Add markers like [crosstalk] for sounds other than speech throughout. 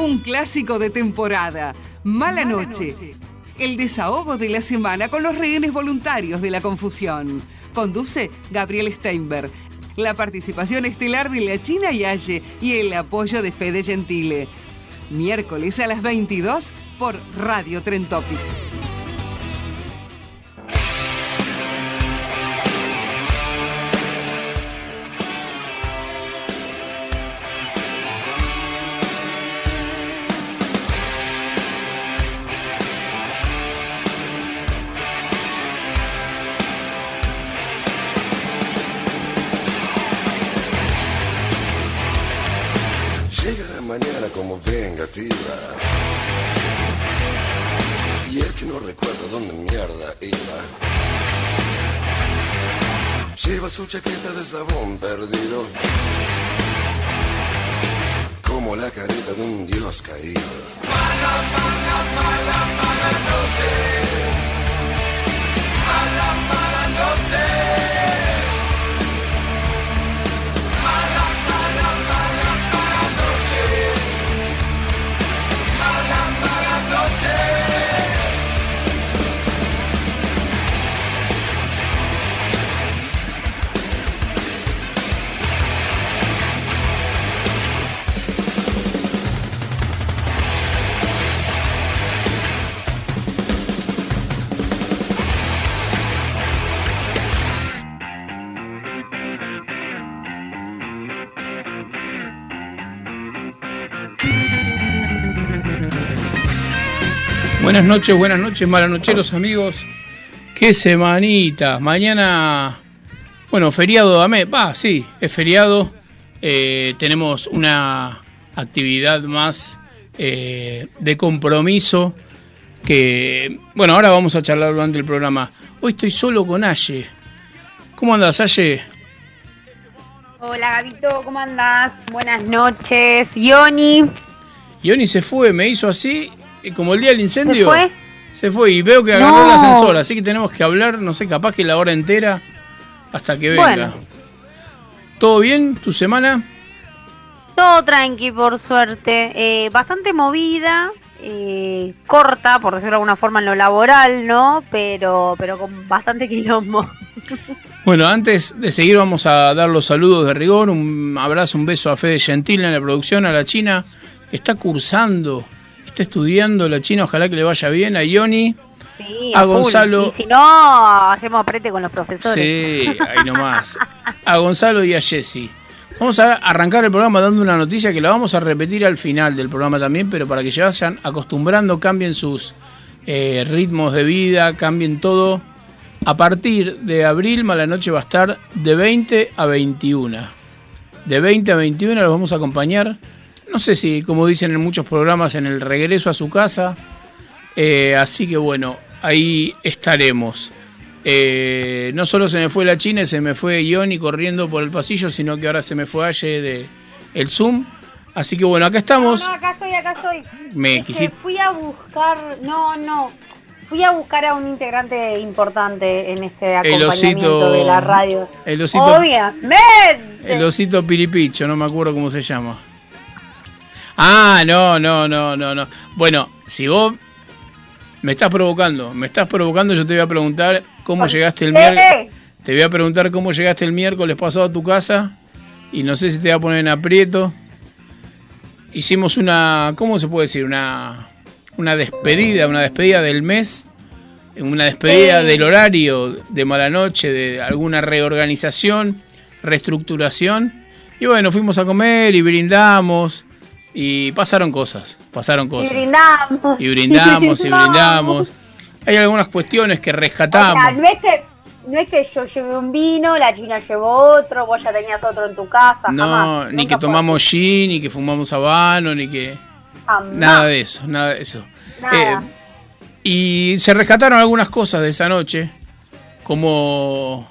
Un clásico de temporada, Mala Noche. El desahogo de la semana con los rehenes voluntarios de la confusión. Conduce Gabriel Steinberg. La participación estelar de la China Yaye y el apoyo de Fede Gentile. Miércoles a las 22 por Radio Trentopic. Eslabón perdido. Como la carita de un dios caído. Mala, mala, mala, mala noche. Buenas noches, buenas noches, malanocheros amigos. Qué semanita. Mañana, bueno, feriado de Va, sí, es feriado. Eh, tenemos una actividad más eh, de compromiso que, bueno, ahora vamos a charlar durante el programa. Hoy estoy solo con Aye. ¿Cómo andas, Aye? Hola Gabito, ¿cómo andás? Buenas noches. Yoni, Yoni se fue, me hizo así, como el día del incendio. ¿se fue? Se fue y veo que agarró No. el ascensor, así que tenemos que hablar, no sé, capaz que la hora entera hasta que venga. Bueno. ¿Todo bien? ¿Tu semana? Todo tranqui, por suerte. Eh, bastante movida, eh, corta, por decirlo de alguna forma, en lo laboral, ¿no? Pero, pero con bastante quilombo. [laughs] Bueno, antes de seguir vamos a dar los saludos de rigor, un abrazo, un beso a Fede Gentil en la producción, a la China, que está cursando, está estudiando la China, ojalá que le vaya bien, a Ioni, Sí, A. Gonzalo. Y si no, hacemos aprete con los profesores. sí, [laughs] ahí nomás, a Gonzalo y a Jessy. Vamos a arrancar el programa dando una noticia que la vamos a repetir al final del programa también, pero para que ya vayan acostumbrando, cambien sus eh, ritmos de vida, cambien todo. A partir de abril, Malanoche va a estar de 20 a 21. De 20 a 21 los vamos a acompañar. No sé si, como dicen en muchos programas, en el regreso a su casa. Eh, así que bueno, ahí estaremos. Eh, no solo se me fue la China, se me fue Ioni corriendo por el pasillo, sino que ahora se me fue Aye de el Zoom. Así que bueno, acá estamos. No, no, acá estoy, acá estoy. Me Es que quisiste- fui a buscar, no, no, fui a buscar a un integrante importante en este El acompañamiento osito- de la radio. el osito- Obviamente. El osito piripicho, no me acuerdo cómo se llama. Ah, no, no, no, no, no. Bueno, si vos me estás provocando, me estás provocando, yo te voy a preguntar cómo llegaste el miércoles. Eh, Te voy a preguntar cómo llegaste el miércoles pasado a tu casa y no sé si te va a poner en aprieto. hicimos una, ¿cómo se puede decir? Una, una despedida, una despedida del mes, una despedida del horario de mala noche, de alguna reorganización, reestructuración. Y bueno, fuimos a comer y brindamos y pasaron cosas, pasaron Y cosas. brindamos. Y brindamos [laughs] y brindamos. Hay algunas cuestiones que O sea, rescatamos. no es que, no es que yo llevé un vino, la china llevó otro, vos ya tenías otro en tu casa. No, jamás. ni que tomamos gin, ni que fumamos habano, ni que... Jamás. Nada de eso, nada de eso. Nada. Eh, y se rescataron algunas cosas de esa noche, como...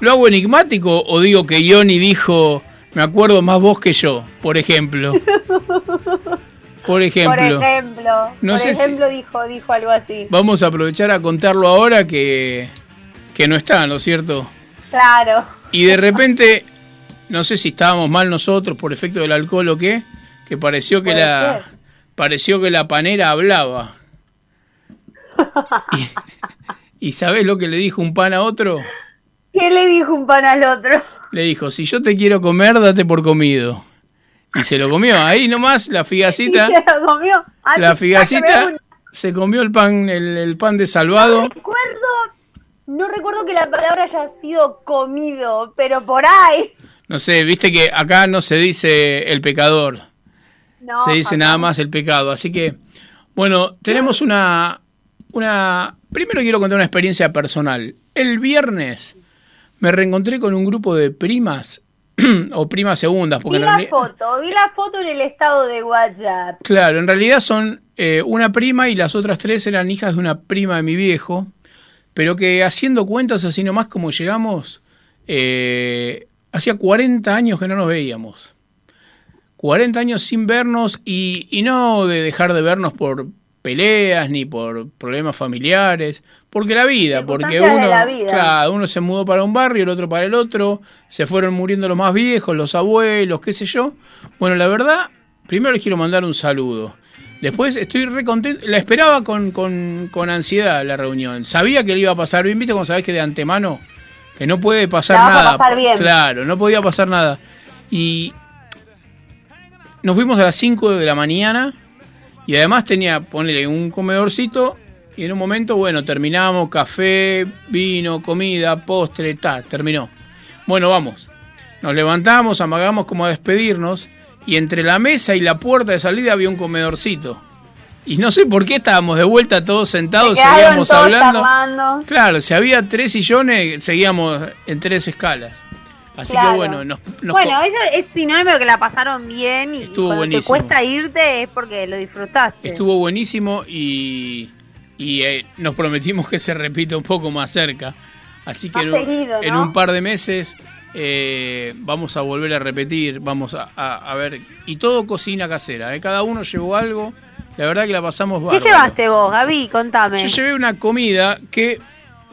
¿Lo hago enigmático o digo que Ioni dijo, me acuerdo más vos que yo, por ejemplo? [laughs] Por ejemplo. Por ejemplo, No por sé si- ejemplo dijo, dijo algo así. Vamos a aprovechar a contarlo ahora que, que no está, ¿no es cierto? Claro. Y de repente, no sé si estábamos mal nosotros por efecto del alcohol o qué, que pareció que la ser. pareció que la panera hablaba. [laughs] Y, y ¿sabés lo que le dijo un pan a otro? ¿Qué le dijo un pan al otro? Le dijo, si yo te quiero comer, date por comido. Y se lo comió. Ahí nomás la figacita, [laughs] se lo comió. Ah, la figacita se comió el pan, el, el pan me- desalvado. No recuerdo, no recuerdo que la palabra haya sido comido, pero por ahí. No sé, viste que acá no se dice el pecador. No, se dice nada más el pecado. Así que, bueno, tenemos una, una... Primero quiero contar una experiencia personal. El viernes me reencontré con un grupo de primas, [clears throat] o primas segundas, porque Vi la realidad- foto, vi la foto en el estado de WhatsApp. Claro, en realidad son eh, una prima y las otras tres eran hijas de una prima de mi viejo, pero que haciendo cuentas así nomás como llegamos, eh, hacía 40 años que no nos veíamos. 40 años sin vernos y, y no de dejar de vernos por peleas ni por problemas familiares, porque la vida, porque uno, la vida. claro, uno se mudó para un barrio, el otro para el otro, se fueron muriendo los más viejos, los abuelos, qué sé yo. Bueno, la verdad, primero les quiero mandar un saludo. Después estoy re contento, la esperaba con, con, con ansiedad la reunión. Sabía que le iba a pasar bien, viste cuando sabés que de antemano que no puede pasar La vas a nada. pasar bien. Claro, no podía pasar nada. Y nos fuimos a las 5 de la mañana y además tenía, ponele un comedorcito y en un momento, bueno, terminamos, café, vino, comida, postre, ta, terminó. Bueno, vamos. Nos levantamos, amagamos como a despedirnos y entre la mesa y la puerta de salida había un comedorcito. Y no sé por qué estábamos de vuelta todos sentados, seguíamos todos hablando. charlando. Claro, si había tres sillones, seguíamos en tres escalas. Así Claro. que bueno, nos, nos Bueno, eso es sinónimo que la pasaron bien y Estuvo cuando buenísimo. te cuesta irte es porque lo disfrutaste. estuvo buenísimo y, y eh, nos prometimos que se repita un poco más cerca. Así que en, un- par de meses eh, vamos a volver a repetir, vamos a, a- a ver. Y todo cocina casera, ¿eh? cada uno llevó algo. La verdad que la pasamos ¿Qué bárbaro. llevaste vos, Gaby? Contame. Yo llevé una comida que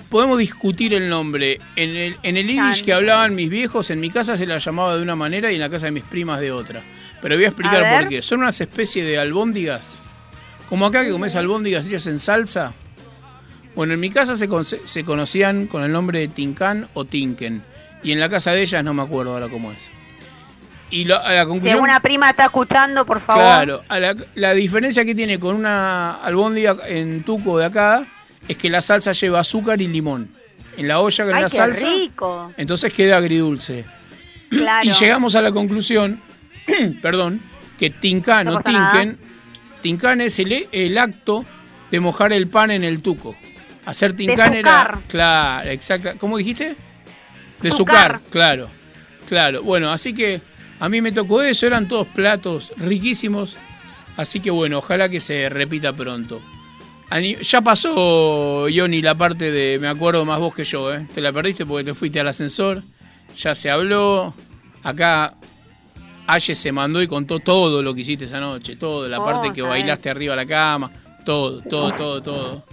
podemos discutir el nombre. En el, en el Yiddish que hablaban mis viejos, en mi casa se la llamaba de una manera y en la casa de mis primas de otra. Pero voy a explicar A por qué. Son unas especies de albóndigas. Como acá que comes albóndigas hechas en salsa. Bueno, en mi casa se, con- se conocían con el nombre de Tincan o Tinken. Y en la casa de ellas no me acuerdo ahora cómo es. Y lo- a la Si conclusión... alguna prima está escuchando, por favor. Claro, a la, la diferencia que tiene con una albóndiga en tuco de acá es que la salsa lleva azúcar y limón. En la olla con la qué salsa, rico. entonces queda agridulce. Claro. Y llegamos a la conclusión, [clears throat] perdón, que tincán No o tinken, tincán es el, el acto de mojar el pan en el tuco. Hacer tincán era, sucar. claro, exacto. ¿Cómo dijiste? De sucar, claro, claro. Bueno, así que a mí me tocó eso, eran todos platos riquísimos. Así que bueno, ojalá que se repita pronto. Ya pasó, Ioni, la parte de me acuerdo más vos que yo, ¿eh? Te la perdiste porque te fuiste al ascensor. Ya se habló. Acá Aye se mandó y contó todo lo que hiciste esa noche. Todo, la Oh, parte que bailaste arriba de la cama. Todo, todo, todo, todo.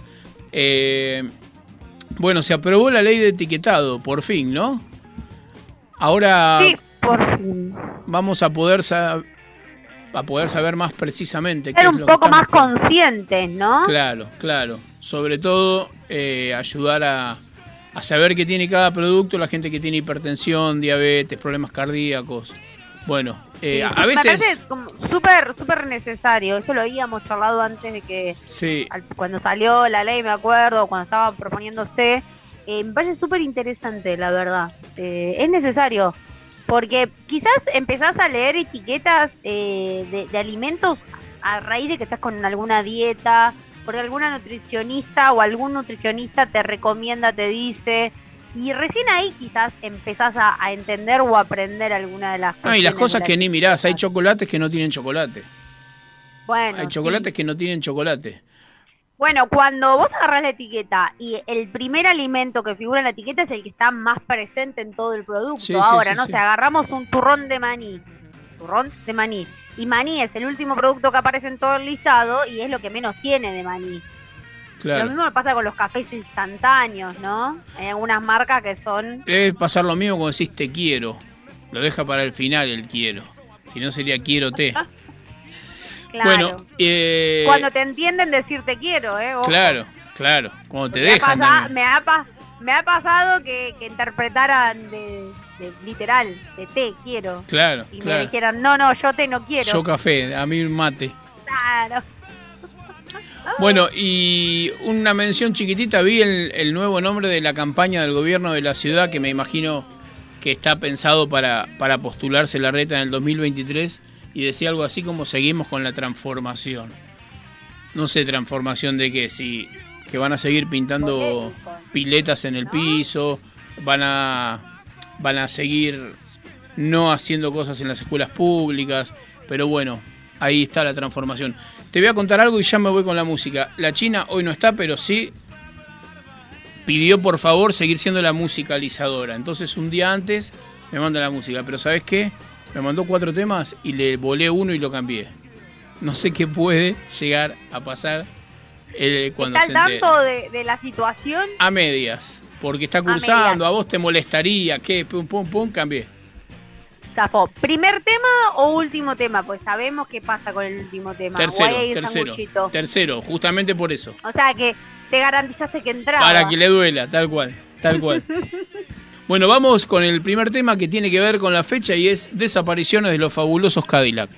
Eh, bueno, se aprobó la ley de etiquetado, por fin, ¿no? Ahora Sí, por fin. vamos a poder, sa- a poder saber más precisamente qué Ser es un que poco más conscientes, ¿no? Claro, claro. Sobre todo eh, ayudar a, a saber qué tiene cada producto, la gente que tiene hipertensión, diabetes, problemas cardíacos. Bueno, eh, Sí, a, veces... Me parece súper necesario. Esto lo habíamos charlado antes de que, Sí, al- cuando salió la ley, me acuerdo, cuando estaba proponiéndose. Eh, me parece súper interesante, la verdad. Eh, es necesario. Porque quizás empezás a leer etiquetas eh, de, de alimentos a raíz de que estás con alguna dieta, porque alguna nutricionista o algún nutricionista te recomienda, te dice. Y recién ahí quizás empezás a, a entender o aprender alguna de las no, y las cosas que ni mirás, hay chocolates que no tienen chocolate. Bueno, hay sí. chocolates que no tienen chocolate. Bueno, cuando vos agarrás la etiqueta y el primer alimento que figura en la etiqueta es el que está más presente en todo el producto. Sí, Ahora, sí, no sé, agarramos un turrón de maní. Turrón de maní. Y maní es el último producto que aparece en todo el listado y es lo que menos tiene de maní. Lo Claro. mismo pasa con los cafés instantáneos, ¿no? Hay algunas marcas que son... Debe pasar lo mismo cuando decís te quiero. Lo deja para el final el quiero. Si no sería quiero te. [laughs] Claro. Bueno, eh, Cuando te entienden decir te quiero, ¿eh? Ojo. claro, claro. Cuando te Me ha, dejan. pasa- también. me, ha pa- me ha pasado que, que interpretaran de, de literal, de te quiero. Claro, Y me dijeran, no, no, yo te no quiero. Yo café, a mí mate. Claro. [laughs] Bueno, y una mención chiquitita, vi el, el nuevo nombre de la campaña del gobierno de la ciudad que me imagino que está pensado para, para postularse la reta en el 2023 y decía algo así como seguimos con la transformación. No sé transformación de qué, si que van a seguir pintando piletas en el piso, van a van a seguir no haciendo cosas en las escuelas públicas, pero bueno, ahí está la transformación. Te voy a contar algo y ya me voy con la música. La China hoy no está, pero sí pidió por favor seguir siendo la musicalizadora. Entonces un día antes me manda la música, pero ¿sabes qué? Me mandó cuatro temas y le volé uno y lo cambié. No sé qué puede llegar a pasar eh, cuando ¿Está al tanto de, de la situación? A medias, porque está cursando, a, vos te molestaría, ¿qué? Pum, pum, pum, cambié. Zafó. ¿Primer tema o último tema? Pues sabemos qué pasa con el último tema. Tercero, tercero, tercero, justamente por eso. O sea que te garantizaste que entraba. Para que le duela, tal cual, tal cual. [laughs] bueno, vamos con el primer tema que tiene que ver con la fecha y es Desapariciones de los fabulosos Cadillac.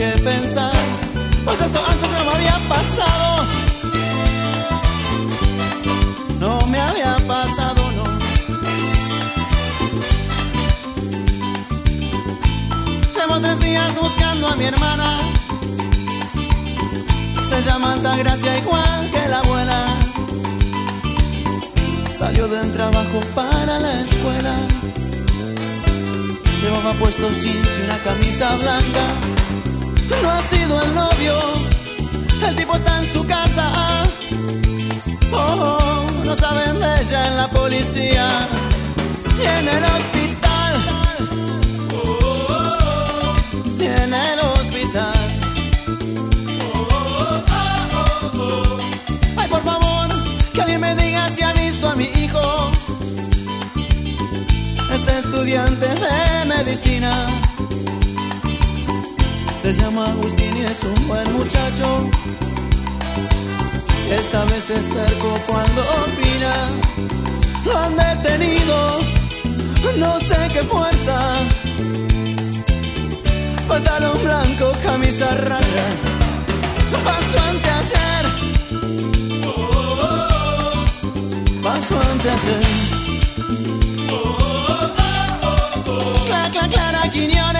Qué pensar. Pues esto antes no me había pasado. No me había pasado, no. Llevo tres días buscando a mi hermana. Se llama Altagracia igual que la abuela. Salió del trabajo para la escuela. Llevaba puesto jeans y una camisa blanca. No ha sido el novio. El tipo está en su casa. Oh, oh, no saben de ella en la policía y en el hospital. Y en el hospital. Ay, por favor, que alguien me diga si ha visto a mi hijo. Es estudiante de medicina. Se llama Agustín y es un buen muchacho. Esta vez es terco cuando opina. Lo han detenido, no sé qué fuerza. Pantalón blanco, camisa rayas. Paso ante ayer. Paso ante ayer. Cla, cla, Clara Quiñones,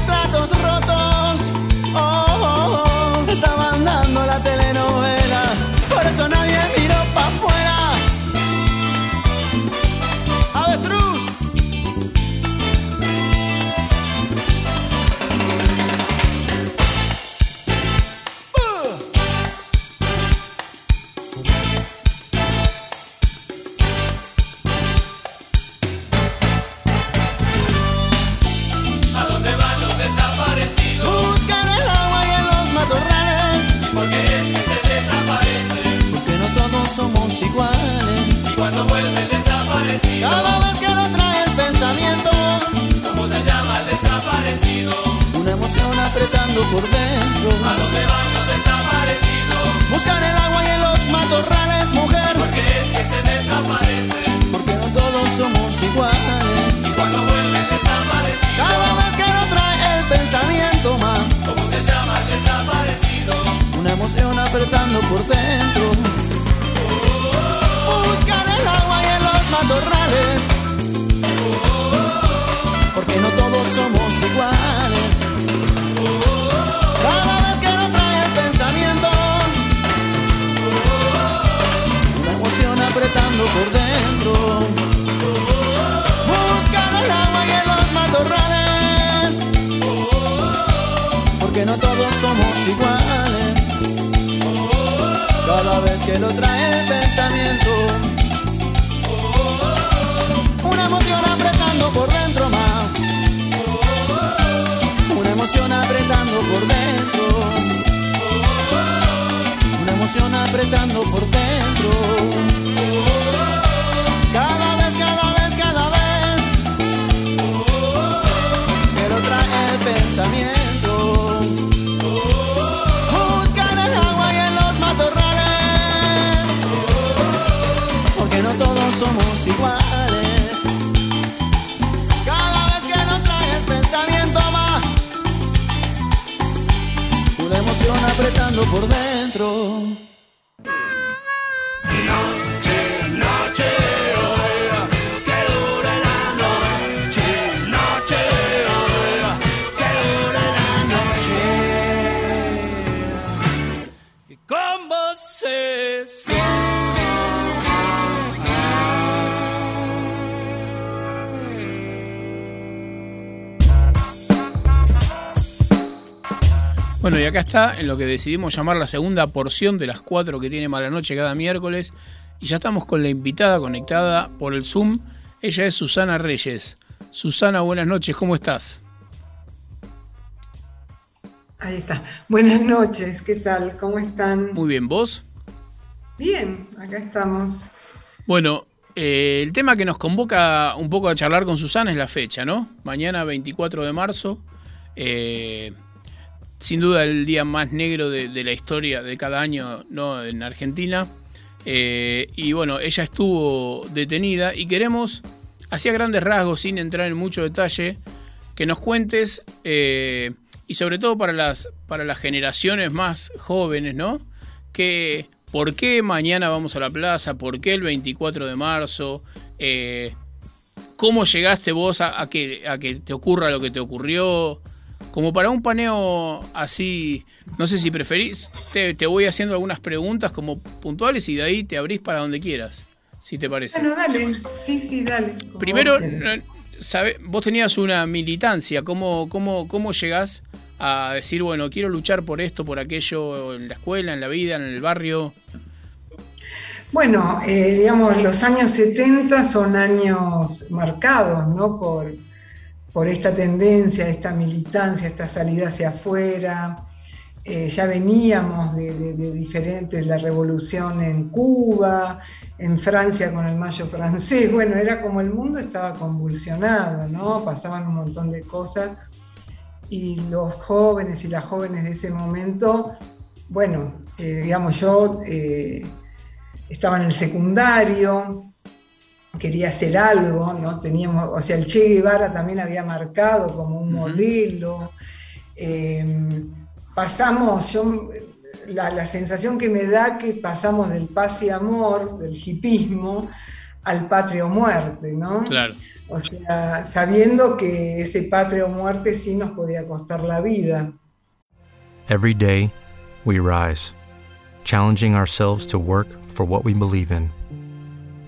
apretando por dentro. Bueno, y acá está en lo que decidimos llamar la segunda porción de las cuatro que tiene Mala Noche cada miércoles. Y ya estamos con la invitada conectada por el Zoom. Ella es Susana Reyes. Susana, buenas noches, ¿cómo estás? Ahí está. Buenas noches, ¿qué tal? ¿Cómo están? Muy bien, ¿vos? Bien, acá estamos. Bueno, eh, el tema que nos convoca un poco a charlar con Susana es la fecha, ¿no? Mañana 24 de marzo. eh, sin duda el día más negro de, la historia de cada año ¿no? en Argentina. Eh, y bueno, ella estuvo detenida y queremos, hacia grandes rasgos, sin entrar en mucho detalle, que nos cuentes, eh, y sobre todo para las, para las generaciones más jóvenes, ¿no? Que, ¿Por qué mañana vamos a la plaza? ¿Por qué el 24 de marzo? Eh, ¿Cómo llegaste vos a, a que, a que te ocurra lo que te ocurrió? Como para un paneo así, no sé si preferís, te, te voy haciendo algunas preguntas como puntuales y de ahí te abrís para donde quieras, si te parece. Bueno, dale. Sí, sí, dale. como Primero, sabe- vos tenías una militancia, ¿cómo, cómo, ¿cómo llegás a decir, bueno, quiero luchar por esto, por aquello, en la escuela, en la vida, en el barrio? Bueno, eh, digamos, los años 70 son años marcados, ¿no? Por, por esta tendencia, esta militancia, esta salida hacia afuera. Eh, ya veníamos de, diferentes, la revolución en Cuba, en Francia con el mayo francés, [laughs] bueno, era como el mundo estaba convulsionado, ¿no? Pasaban un montón de cosas y los jóvenes y las jóvenes de ese momento, bueno, eh, digamos, yo eh, estaba en el secundario, quería hacer algo, ¿no? Teníamos, o sea, el Che Guevara también había marcado como un modelo. Eh, pasamos, yo, la, sensación que me da que pasamos del paz y amor, del hipismo, al patria o muerte, ¿no? Claro. O sea, sabiendo que ese patria o muerte sí nos podía costar la vida. Every day we rise, challenging ourselves to work for what we believe in.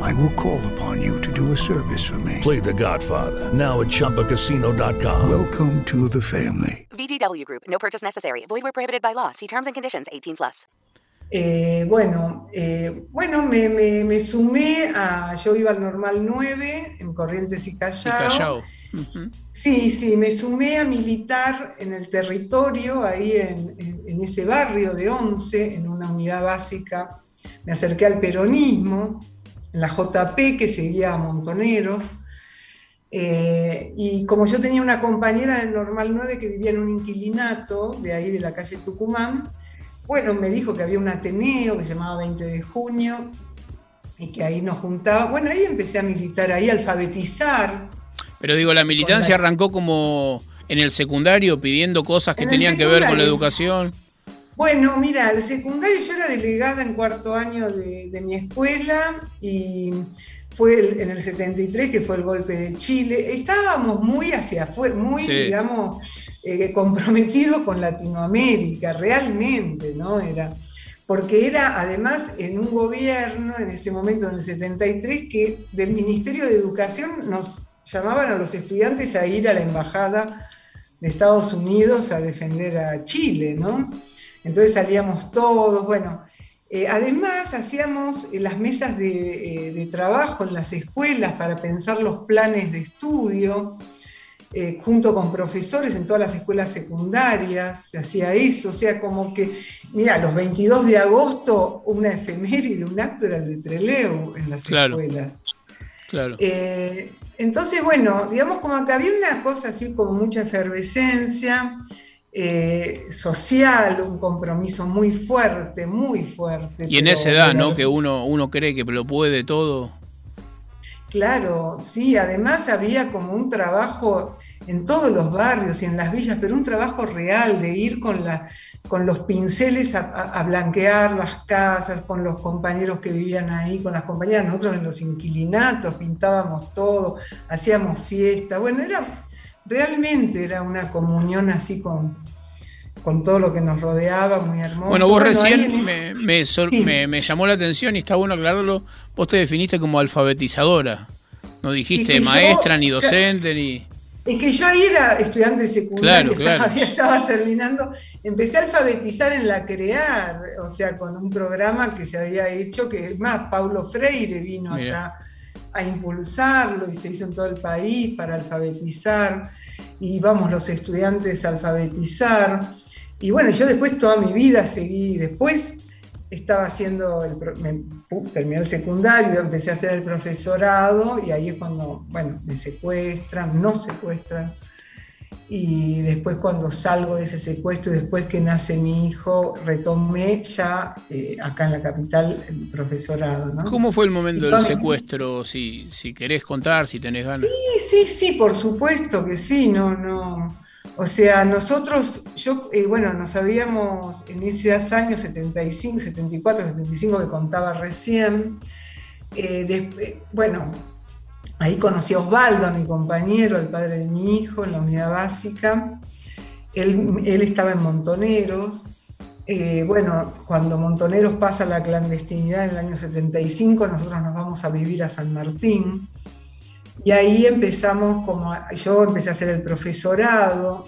I will call upon you to do a service for me. Play The Godfather, now at Choppacasino.com. Welcome to the family. VGW Group, no purchase necessary. Void where prohibited by law. See terms and conditions 18 plus. Eh, bueno, eh, bueno me, me, me, sumé a. Yo iba al normal 9 en Corrientes y Callao. Y Callao. Sí, sí, me sumé a militar en el territorio, ahí en, en, ese barrio de Once, en una unidad básica. Me acerqué al peronismo, en la JP que seguía a Montoneros. Eh, y como yo tenía una compañera en el Normal 9 que vivía en un inquilinato de ahí de la calle Tucumán, bueno, me dijo que había un Ateneo que se llamaba 20 de junio y que ahí nos juntaba. Bueno, ahí empecé a militar, ahí a alfabetizar. Pero digo, la militancia arrancó como en el secundario pidiendo cosas que tenían que ver con la educación. Bueno, mira, el secundario yo era delegada en cuarto año de, de mi escuela y fue en el 73 que fue el golpe de Chile. Estábamos muy hacia afuera, muy, digamos, eh, comprometidos con Latinoamérica, realmente, ¿no? Era, porque era además en un gobierno, en ese momento, en el 73, que del Ministerio de Educación nos llamaban a los estudiantes a ir a la embajada de Estados Unidos a defender a Chile, ¿no? Entonces salíamos todos, bueno, eh, además, hacíamos eh, las mesas eh, de, trabajo en las escuelas para pensar los planes de estudio, junto con profesores en todas las escuelas secundarias, se hacía eso, o sea, como que, mira, los 22 de agosto, una efeméride, un acto era el de Treleu en las escuelas. Claro. entonces, bueno, digamos como que había una cosa así como mucha efervescencia. Eh, social, un compromiso muy fuerte, muy fuerte. Y en esa edad, ¿no? Que uno, uno cree que lo puede todo. Claro, sí, además había como un trabajo en todos los barrios y en las villas, pero un trabajo real de ir con, la, con los pinceles a, blanquear las casas, con los compañeros que vivían ahí, con las compañeras, nosotros en los inquilinatos pintábamos todo, hacíamos fiesta, bueno, era realmente era una comunión así con, con todo lo que nos rodeaba, muy hermoso. Bueno, vos recién me, me, llamó la atención y está bueno aclararlo, vos te definiste como alfabetizadora, no dijiste maestra ni docente ni... Es que yo ahí era estudiante secundario, [laughs] Estaba, terminando, empecé a alfabetizar en la CREAR, o sea, con un programa que se había hecho, que es más, Paulo Freire vino acá a impulsarlo y se hizo en todo el país para alfabetizar y íbamos los estudiantes a alfabetizar. Y bueno, yo después toda mi vida seguí, después estaba haciendo, el, terminé el secundario, empecé a hacer el profesorado y ahí es cuando, bueno, me secuestran, no secuestran. Y después cuando salgo de ese secuestro y después que nace mi hijo, retomé ya eh, acá en la capital el profesorado. ¿no? ¿Cómo fue el momento del secuestro? Si, si querés contar, si tenés ganas. Sí, sí, sí, por supuesto que sí, no, no. O sea, nosotros, yo, eh, bueno, nos habíamos en esos años 75, 74, 75 que contaba recién, eh, bueno, Ahí conocí a Osvaldo, a mi compañero, el padre de mi hijo, en la unidad básica. Él, estaba en Montoneros. Eh, bueno, cuando Montoneros pasa la clandestinidad en el año 75, nosotros nos vamos a vivir a San Martín. Y ahí empezamos, como yo empecé a hacer el profesorado.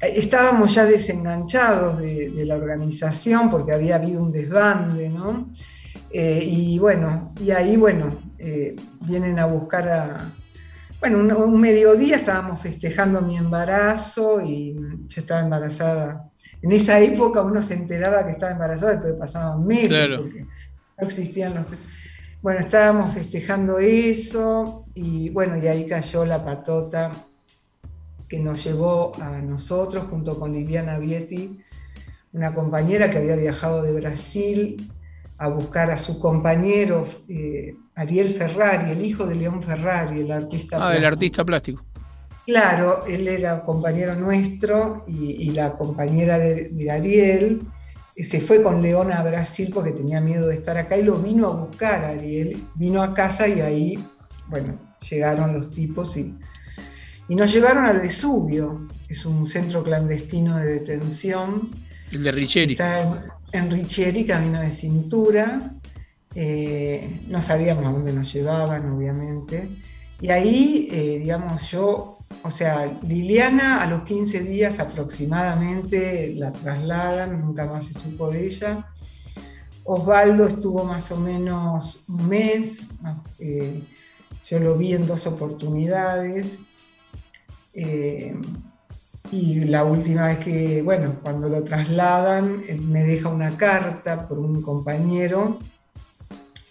Estábamos ya desenganchados de, la organización porque había habido un desbande, ¿no? Eh, y bueno, y ahí, bueno, eh, vienen a buscar a... Bueno, un, mediodía estábamos festejando mi embarazo y yo estaba embarazada. En esa época uno se enteraba que estaba embarazada, después pasaban meses porque no existían los... Bueno, estábamos festejando eso y bueno, y ahí cayó la patota que nos llevó a nosotros junto con Liliana Vietti, una compañera que había viajado de Brasil a buscar a su compañero eh, Ariel Ferrari, el hijo de León Ferrari, el artista ah, plástico. el artista plástico. Claro, él era compañero nuestro y, la compañera de, Ariel eh, se fue con León a Brasil porque tenía miedo de estar acá y lo vino a buscar Ariel, vino a casa y ahí, bueno, llegaron los tipos y, y nos llevaron al Vesubio, es un centro clandestino de detención. El de Richeri en Richieri, camino de cintura. Eh, no sabíamos a dónde nos llevaban, obviamente. Y ahí, eh, digamos, yo, o sea, Liliana a los 15 días aproximadamente la trasladan, nunca más se supo de ella. Osvaldo estuvo más o menos un mes, eh, yo lo vi en dos oportunidades. Y la última vez que, bueno, cuando lo trasladan, me deja una carta por un compañero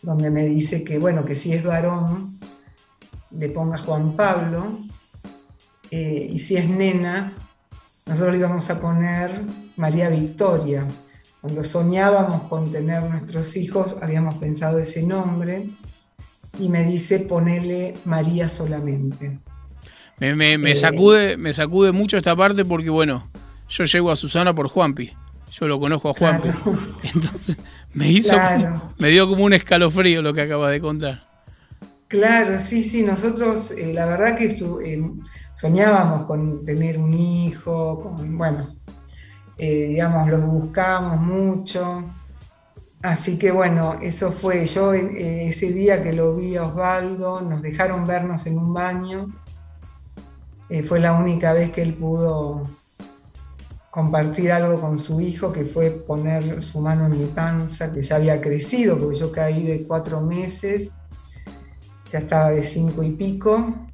donde me dice que, bueno, que si es varón, le ponga Juan Pablo, eh, y si es nena, nosotros le íbamos a poner María Victoria. Cuando soñábamos con tener nuestros hijos, habíamos pensado ese nombre, y me dice ponele María solamente. Me, me, eh, sacude, me sacude mucho esta parte porque, bueno, yo llego a Susana por Juanpi. Yo lo conozco a Juanpi. [laughs] Entonces, me hizo, me dio como un escalofrío lo que acabas de contar. Claro, sí, sí, nosotros eh, la verdad que eh, soñábamos con tener un hijo, con, bueno, digamos, los buscamos mucho. Así que bueno, eso fue, yo ese día que lo vi a Osvaldo, nos dejaron vernos en un baño eh, fue la única vez que él pudo compartir algo con su hijo, que fue poner su mano en mi panza, que ya había crecido, porque yo caí de cuatro meses, ya estaba de cinco y pico.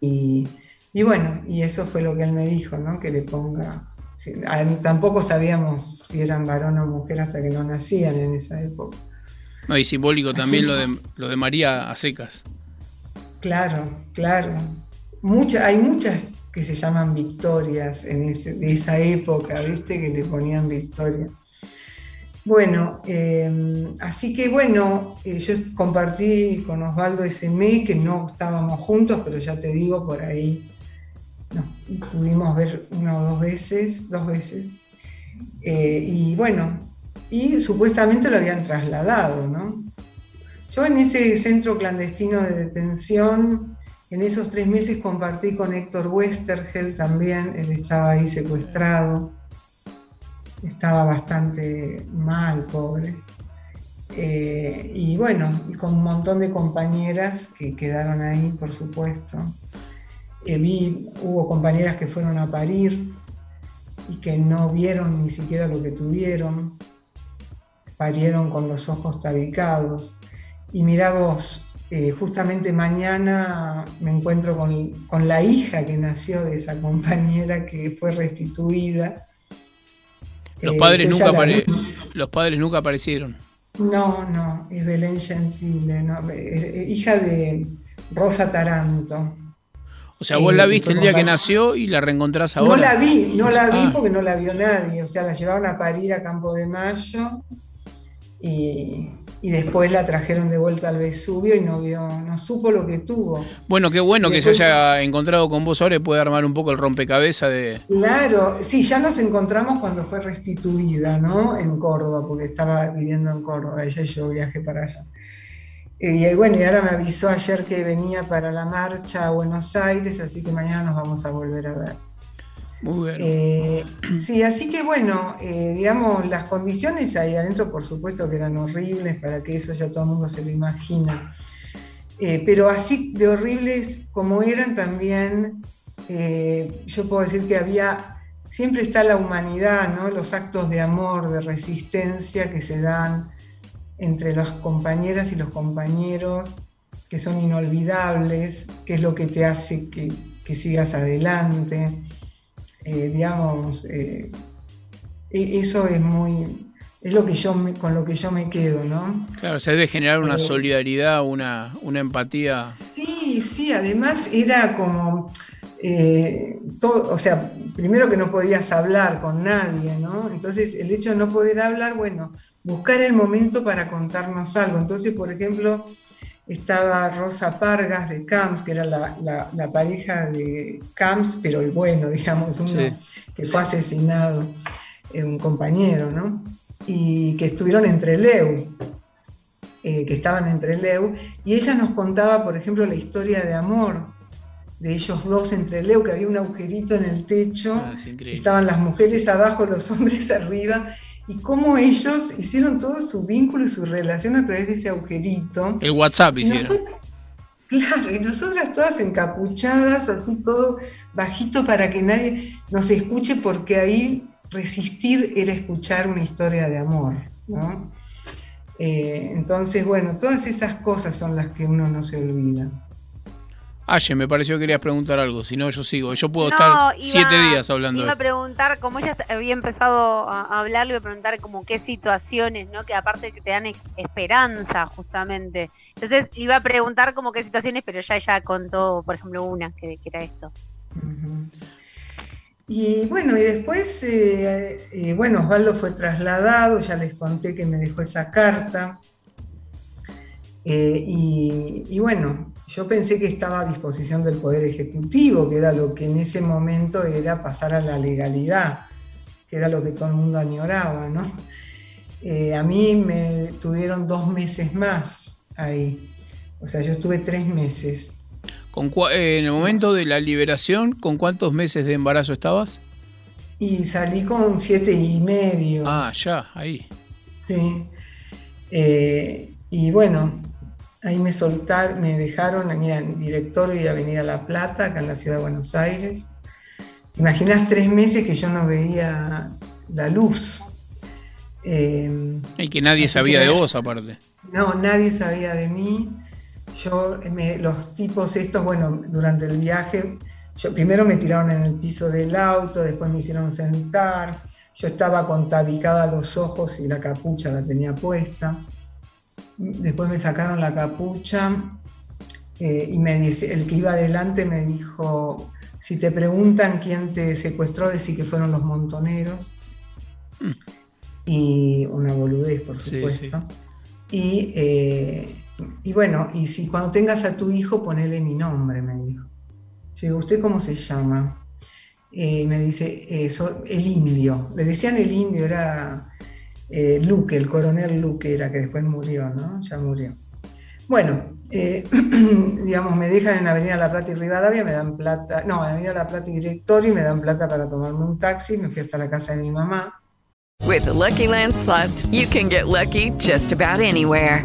Y, bueno, y eso fue lo que él me dijo, ¿no? Que le ponga... tampoco sabíamos si eran varón o mujer hasta que no nacían en esa época. No, y simbólico también lo de, lo de María a secas. Claro, claro hay muchas que se llaman victorias de esa época, ¿viste? Que le ponían victoria. Bueno, em, así que bueno, eh, yo compartí con Osvaldo ese mes que no estábamos juntos, pero ya te digo, por ahí nos pudimos ver una o dos veces, dos veces. Eh, y bueno, y supuestamente lo habían trasladado, ¿no? Yo en ese centro clandestino de detención en esos tres meses compartí con Héctor Westergel también, él estaba ahí secuestrado, estaba bastante mal, pobre. Eh, y bueno, con un montón de compañeras que quedaron ahí, por supuesto. Eh, vi, hubo compañeras que fueron a parir y que no vieron ni siquiera lo que tuvieron, parieron con los ojos tabicados. Y mira vos, eh, justamente mañana me encuentro con, la hija que nació de esa compañera que fue restituida. Los, eh, padres, los padres nunca aparecieron. No, no, es Belén Gentile, hija de Rosa Taranto. O sea, vos Eh, la viste el día que nació y la reencontrás ahora. No la vi, no la vi Ah. porque no la vio nadie. O sea, la llevaron a parir a Campo de Mayo y, y después la trajeron de vuelta al Vesubio y no vio, no supo lo que tuvo. Bueno, qué bueno que se haya encontrado con vos ahora y puede armar un poco el rompecabezas de... Claro, sí, ya nos encontramos cuando fue restituida, ¿no? En Córdoba, porque estaba viviendo en Córdoba, ella y yo viajé para allá. Y eh, bueno, y ahora me avisó ayer que venía para la marcha a Buenos Aires, así que mañana nos vamos a volver a ver. Eh, sí, así que bueno, eh, digamos, las condiciones ahí adentro, por supuesto que eran horribles, para que eso ya todo el mundo se lo imagina. Eh, pero así de horribles como eran también, yo puedo decir que había, siempre está la humanidad, los actos de amor, de resistencia que se dan entre las compañeras y los compañeros, que son inolvidables, que es lo que te hace que sigas adelante. Eh, digamos, eh, e- eso es muy, es lo que yo me- con lo que yo me quedo, ¿no? Claro, se debe generar una solidaridad, una, una empatía. Sí, sí, además era como, eh, todo, o sea, primero que no podías hablar con nadie, ¿no? Entonces el hecho de no poder hablar, bueno, buscar el momento para contarnos algo. Entonces, por ejemplo, estaba Rosa Pargas de Camps, que era la, la- la pareja de Camps, pero el bueno, [laughs] digamos, uno Sí. que fue asesinado, eh, un compañero, ¿no? Y que estuvieron entre Leu, eh, que estaban entre Leu, y ella nos contaba, por ejemplo, la historia de amor de ellos dos entre Leu, que había un agujerito en el techo, Ah, es estaban las mujeres abajo, los [laughs] hombres arriba, y cómo ellos hicieron todo su vínculo y su relación a través de ese agujerito. El WhatsApp Y hicieron. claro, y nosotras todas encapuchadas, así todo bajito para que nadie nos escuche, porque ahí resistir era escuchar una historia de amor, ¿no? Eh, entonces, bueno, todas esas cosas son las que uno no se olvida. Aye, me pareció que querías preguntar algo, si no yo sigo. Yo puedo No, estar iba- siete días hablando de Iba a preguntar, como ella había empezado a hablar, le iba a preguntar como qué situaciones, ¿no? Que aparte que te dan esperanza, justamente. Entonces iba a preguntar como qué situaciones, pero ya ella contó, por ejemplo, una, que, que era esto. Y bueno, y después, eh, eh, bueno, Osvaldo fue trasladado, ya les conté que me dejó esa carta. Eh, y, y bueno, yo pensé que estaba a disposición del Poder Ejecutivo, que era lo que en ese momento era pasar a la legalidad, que era lo que todo el mundo añoraba, ¿no? Eh, a mí me tuvieron dos meses más ahí, o sea, yo estuve tres meses. Con eh, en el momento de la liberación, ¿con cuántos meses de embarazo estabas? Y salí con siete y medio. Ah, ya, ahí. Sí. Eh, y bueno, ahí me soltaron, me dejaron mira, en directorio y Avenida La Plata, acá en la ciudad de Buenos Aires. ¿Te imaginas tres meses que yo no veía la luz? Eh, Y que nadie sabía que- de vos, aparte. no, nadie sabía de mí. Yo, me- los tipos estos, bueno, durante el viaje, yo, primero me tiraron en el piso del auto, después me hicieron sentar. Yo estaba con tabicada los ojos y la capucha la tenía puesta. Después me sacaron la capucha eh, y me dice, el que iba adelante me dijo, si te preguntan quién te secuestró, decí que fueron los montoneros. Y una boludez, por Sí, supuesto. Y, eh, y bueno, y si cuando tengas a tu hijo, ponele mi nombre, me dijo. Yo digo, ¿usted cómo se llama? Eh, y me dice, eh, so- el indio. Le decían el indio, era eh, Luque, el coronel Luque era, que después murió, ¿no? Ya murió. Bueno, eh, [clears throat] digamos, me dejan en Avenida La Plata y Rivadavia, me dan plata, no, en Avenida La Plata y Directorio, me dan plata para tomarme un taxi, me fui hasta la casa de mi mamá. With the Lucky Land slots, you can get lucky just about anywhere.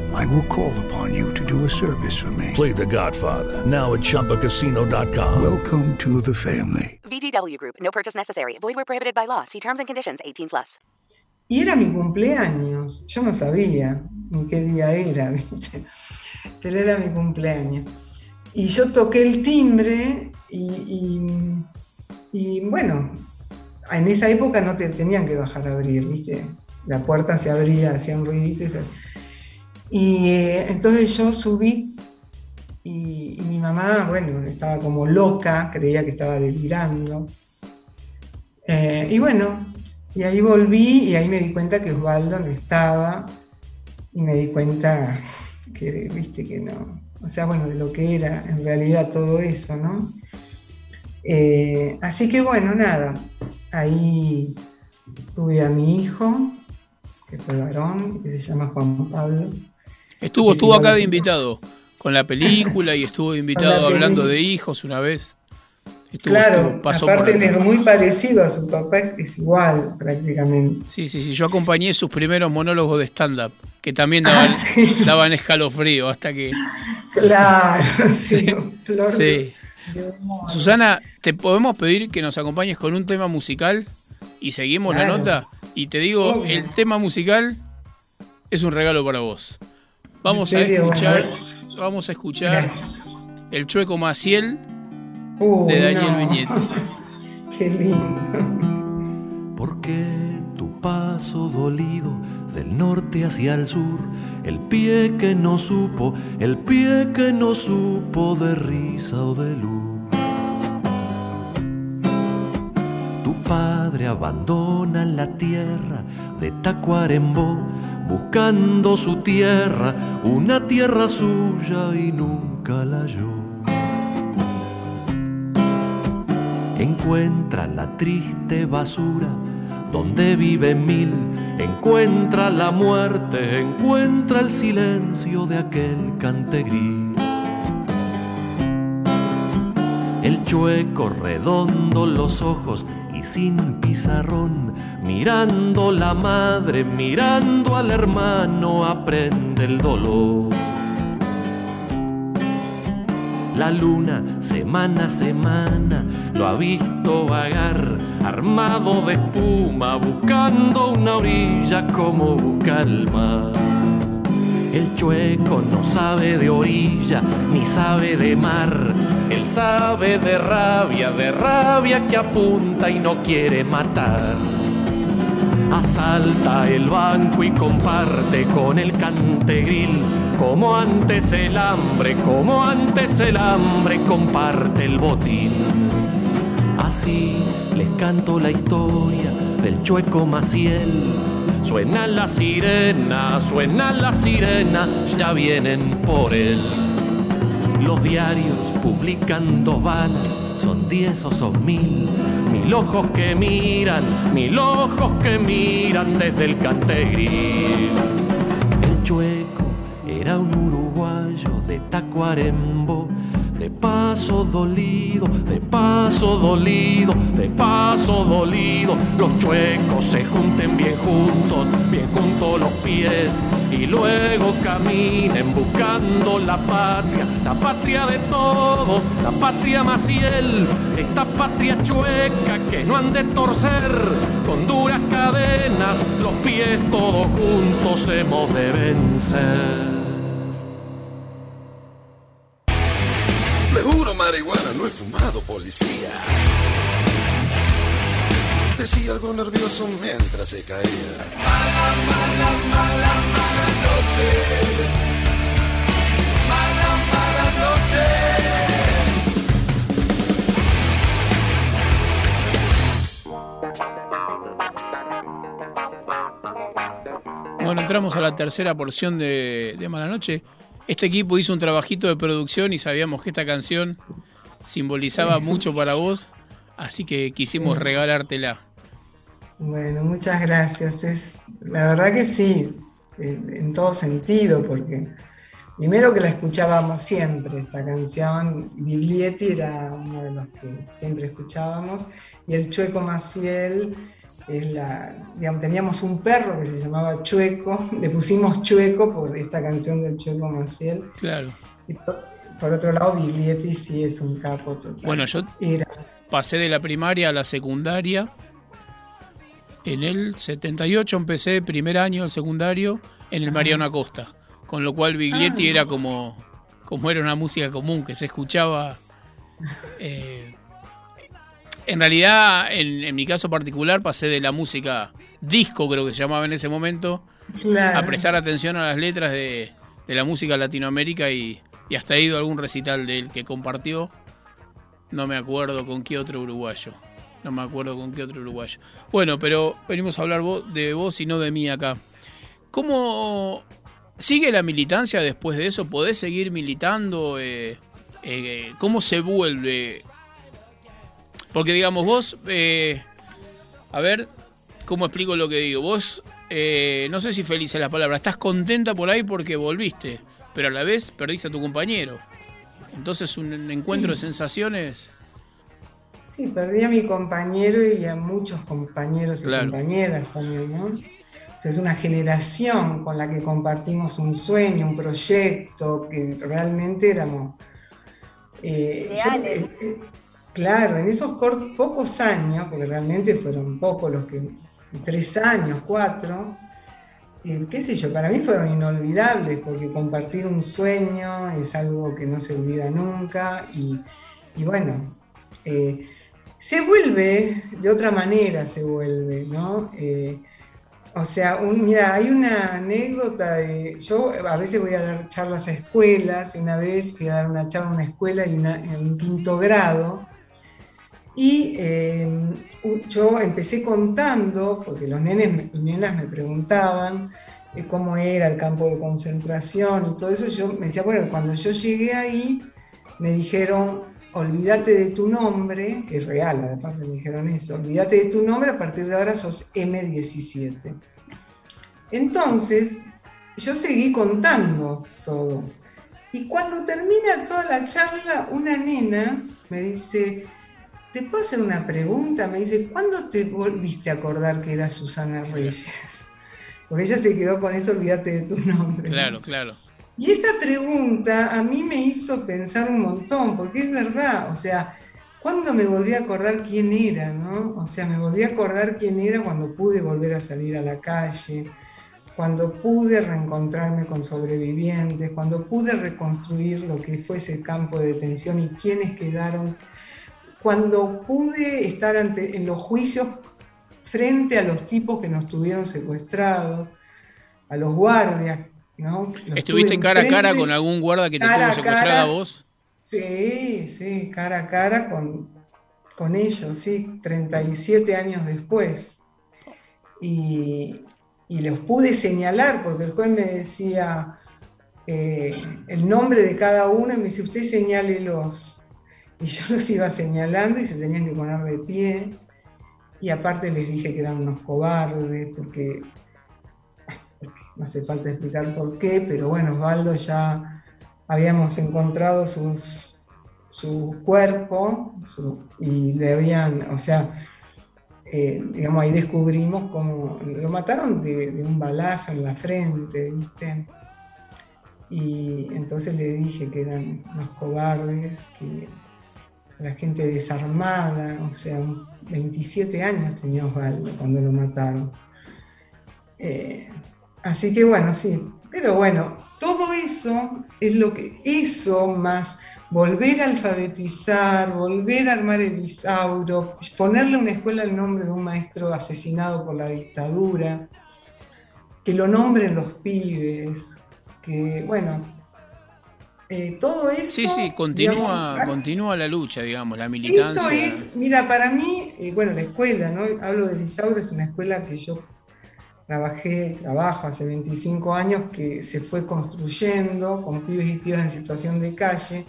I will call upon you to do a service for me. Play The Godfather now at ChumbaCasino.com. Welcome to the family. VGW Group. No purchase necessary. Void where prohibited by law. See terms and conditions. 18 plus. Y era mi cumpleaños. Yo no sabía ni qué día era, [laughs] ¿viste? Pero era mi cumpleaños. Y yo toqué el timbre y, y, y bueno, en esa época no te tenían que bajar a abrir, ¿viste? La puerta se abría, hacía un ruidito y se... Y eh, entonces yo subí y, mi mamá, bueno, estaba como loca, creía que estaba delirando. Eh, y bueno, y ahí volví y ahí me di cuenta que Osvaldo no estaba y me di cuenta que, viste, que no, o sea, bueno, de lo que era en realidad todo eso, ¿no? Eh, así que bueno, nada, ahí tuve a mi hijo, que fue varón, que se llama Juan Pablo. Estuvo, Que estuvo acá de invitado con la película y estuvo [coughs] invitado hablando de hijos una vez. Estuvo- claro, estuvo- pasó aparte él es muy parecido a su papá, es igual prácticamente. Sí, sí, sí. Yo acompañé sus primeros monólogos de stand-up, que también Ah, daban, sí. daban escalofrío hasta que. [laughs] Claro, [laughs] sí, flor Sí. de. Susana, ¿te podemos pedir que nos acompañes con un tema musical y seguimos la nota? Y te digo, Obvio. el tema musical es un regalo para vos. Vamos ¿En a escuchar, vamos a escuchar Gracias. El Chueco Maciel Uh, de Daniel no. Viñetti. [laughs] Qué lindo. Porque tu paso dolido del norte hacia el sur, el pie que no supo, el pie que no supo de risa o de luz. Tu padre abandona la tierra de Tacuarembó, buscando su tierra, una tierra suya y nunca la halló. Encuentra la triste basura donde vive mil, encuentra la muerte, encuentra el silencio de aquel cantegrí. El chueco redondo los ojos y sin pizarrón, mirando la madre, mirando al hermano, aprende el dolor. La luna, semana a semana, lo ha visto vagar, armado de espuma, buscando una orilla como busca el mar. El chueco no sabe de orilla, ni sabe de mar. Él sabe de rabia, de rabia que apunta y no quiere matar. Asalta el banco y comparte con el cantegril. Como antes el hambre, como antes el hambre comparte el botín. Así les canto la historia del chueco Maciel. Suena la sirena, suena la sirena, ya vienen por él. Los diarios publican dos balas, son diez o son mil. Mil ojos que miran, mil ojos que miran desde el cantegril. El chueco era un uruguayo de Tacuarembó, de paso dolido, de paso dolido, de paso dolido. Los chuecos se junten bien juntos, bien juntos los pies y luego caminen buscando la patria, la patria de todos, la patria Maciel, esta patria chueca que no han de torcer con duras cadenas, los pies todos juntos hemos de vencer. Marihuana, no he fumado, policía. Decía algo nervioso mientras se caía. Mala, mala, mala, mala noche. Mala, mala noche. Bueno, entramos a la tercera porción de, de Mala Noche. Este equipo hizo un trabajito de producción y sabíamos que esta canción simbolizaba Sí. mucho para vos, así que quisimos Sí. regalártela. Bueno, muchas gracias. Es, la verdad que sí, en, en todo sentido, porque primero que la escuchábamos siempre, esta canción, Biglietti era uno de los que siempre escuchábamos, y el Chueco Maciel es la, digamos, teníamos un perro que se llamaba Chueco, [laughs] le pusimos Chueco por esta canción del Chueco Maciel. Claro. Y por, por otro lado, Biglietti sí es un capo total. Bueno, yo Era. pasé de la primaria a la secundaria. En el 78 empecé primer año del secundario en el Mariano Acosta. Con lo cual Biglietti Ah. era como, como era una música común que se escuchaba. eh, en realidad, en, en mi caso particular, pasé de la música disco, creo que se llamaba en ese momento, Claro. a prestar atención a las letras de, de la música Latinoamérica y, y hasta he ido a algún recital de él que compartió. No me acuerdo con qué otro uruguayo. No me acuerdo con qué otro uruguayo. Bueno, pero venimos a hablar vo- de vos y no de mí acá. ¿Cómo sigue la militancia después de eso? ¿Podés seguir militando? Eh, eh, ¿Cómo se vuelve? Porque digamos, vos, eh, a ver, ¿cómo explico lo que digo? Vos, eh, no sé si feliz es la palabra, estás contenta por ahí porque volviste, pero a la vez perdiste a tu compañero. Entonces un encuentro de sensaciones... Sí, perdí a mi compañero y a muchos compañeros y Claro. compañeras también, ¿no? O sea, es una generación con la que compartimos un sueño, un proyecto, que realmente éramos... yo, eh, claro, en esos pocos años, porque realmente fueron pocos los que... Tres años, cuatro, eh, qué sé yo, para mí fueron inolvidables, porque compartir un sueño es algo que no se olvida nunca y, bueno, eh, se vuelve, de otra manera se vuelve, ¿no? Eh, o sea, mira, hay una anécdota de, yo a veces voy a dar charlas a escuelas, y una vez fui a dar una charla a una escuela en un quinto grado, y u- yo empecé contando, porque los nenes y nenas me preguntaban eh, cómo era el campo de concentración y todo eso, yo me decía, bueno, cuando yo llegué ahí, me dijeron, olvídate de tu nombre, que es real, aparte me dijeron eso, olvídate de tu nombre, a partir de ahora sos M17. Entonces, yo seguí contando todo. Y cuando termina toda la charla, una nena me dice, ¿te puedo hacer una pregunta? Me dice, ¿cuándo te volviste a acordar que era Susana Reyes? [laughs] Porque ella se quedó con eso, olvídate de tu nombre. ¿no? Claro, claro. Y esa pregunta a mí me hizo pensar un montón, porque es verdad, o sea, ¿cuándo me volví a acordar quién era, no? O sea, me volví a acordar quién era cuando pude volver a salir a la calle, cuando pude reencontrarme con sobrevivientes, cuando pude reconstruir lo que fue ese campo de detención y quiénes quedaron, cuando pude estar ante, en los juicios frente a los tipos que nos tuvieron secuestrados, a los guardias, ¿no? Los ¿Estuviste cara a cara con algún guarda que te tuvo secuestrada a vos? Sí, sí, cara a cara con, con ellos, sí, 37 años después. Y, y los pude señalar, porque el juez me decía eh, el nombre de cada uno y me dice, usted señálelos. Y yo los iba señalando y se tenían que poner de pie. Y aparte les dije que eran unos cobardes, porque, no hace falta explicar por qué, pero bueno, Osvaldo ya habíamos encontrado sus, su cuerpo su- y le habían, o sea, eh, digamos, ahí descubrimos cómo lo mataron de, de un balazo en la frente, ¿viste? Y entonces le dije que eran unos cobardes, que la gente desarmada, o sea, un- 27 años tenía Osvaldo cuando lo mataron. Eh, así que bueno, sí, pero bueno, todo eso es lo que, eso más volver a alfabetizar, volver a armar el Isauro, ponerle una escuela el nombre de un maestro asesinado por la dictadura, que lo nombren los pibes, que bueno, eh, todo eso... Sí, sí, continúa, digamos, continúa la lucha, digamos, la militancia. eso es, mira, para mí, eh, bueno, la escuela, ¿no? Hablo del Isauro, es una escuela que yo trabajé, trabajo hace 25 años, que se fue construyendo con pibes y pibas en situación de calle.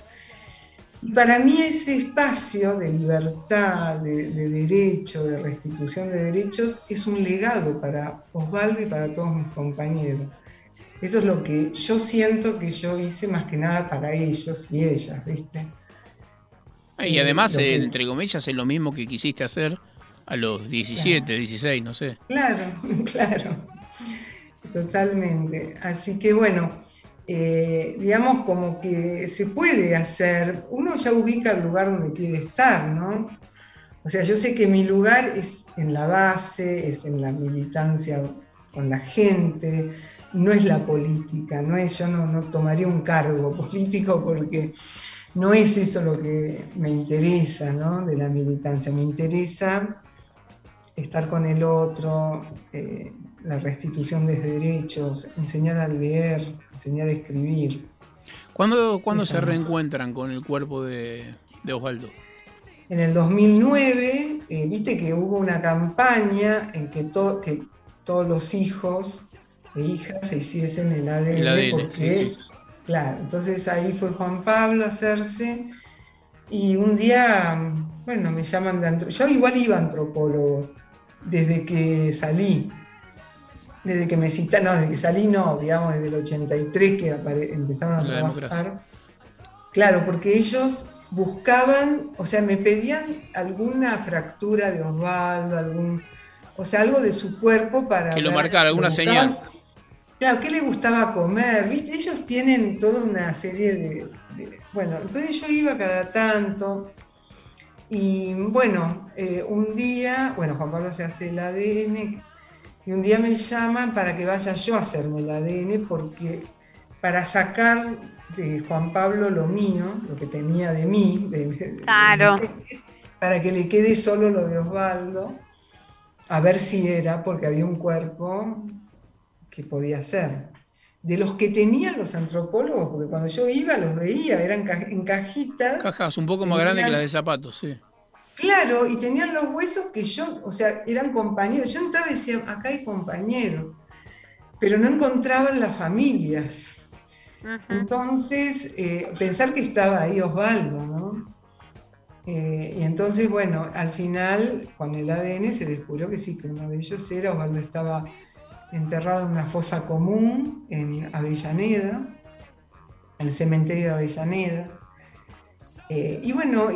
Y para mí ese espacio de libertad, de, de derecho, de restitución de derechos, es un legado para Osvaldo y para todos mis compañeros. Eso es lo que yo siento que yo hice más que nada para ellos y ellas, ¿viste? Y además, eh, entre comillas, es lo mismo que quisiste hacer a los 17, 16, no sé. Claro, [laughs] claro, totalmente. Así que bueno, eh, digamos como que se puede hacer, uno ya ubica el lugar donde quiere estar, ¿no? O sea, yo sé que mi lugar es en la base, es en la militancia con la gente, no es la política, no es, yo no, no tomaría un cargo [laughs] político porque no es eso lo que me interesa, ¿no? De la militancia, me interesa estar con el otro, eh, la restitución de derechos, enseñar a leer, enseñar a escribir. ¿Cuándo, cuándo se reencuentran con el cuerpo de, de Osvaldo? En el 2009, eh, viste que hubo una campaña en que, to- que todos los hijos e hijas se hiciesen el ADN. El ADN, porque, sí, sí. Claro, entonces ahí fue Juan Pablo a hacerse. Y un día, bueno, me llaman de antro- Yo igual iba a antropólogos desde que salí. Desde que me citaron, no, desde que salí no, digamos desde el 83 que empezaron a La trabajar. democracia. Claro, porque ellos buscaban, o sea, me pedían alguna fractura de Osvaldo, algún, o sea, algo de su cuerpo para... Que lo marcara, alguna señal. Claro, ¿qué le gustaba comer? ¿Viste? Ellos tienen toda una serie de, de- Bueno, entonces yo iba cada tanto y bueno, eh, un día, bueno, Juan Pablo se hace el ADN y un día me llaman para que vaya yo a hacerme el ADN porque para sacar de Juan Pablo lo mío, lo que tenía de mí, de- de- Claro. para que le quede solo lo de Osvaldo, a ver si era, porque había un cuerpo que podía ser. De los que tenían los antropólogos, porque cuando yo iba los veía, eran ca- en cajitas. Cajas un poco más grandes que las de zapatos, sí. Claro, y tenían los huesos que yo, o sea, eran compañeros. Yo entraba y decía, acá hay compañeros, pero no encontraban las familias. Entonces, eh, pensar que estaba ahí Osvaldo, ¿no? Eh, y entonces, bueno, al final, con el ADN se descubrió que sí, que uno de ellos era, Osvaldo estaba enterrado en una fosa común en Avellaneda, en el cementerio de Avellaneda. Eh, y bueno,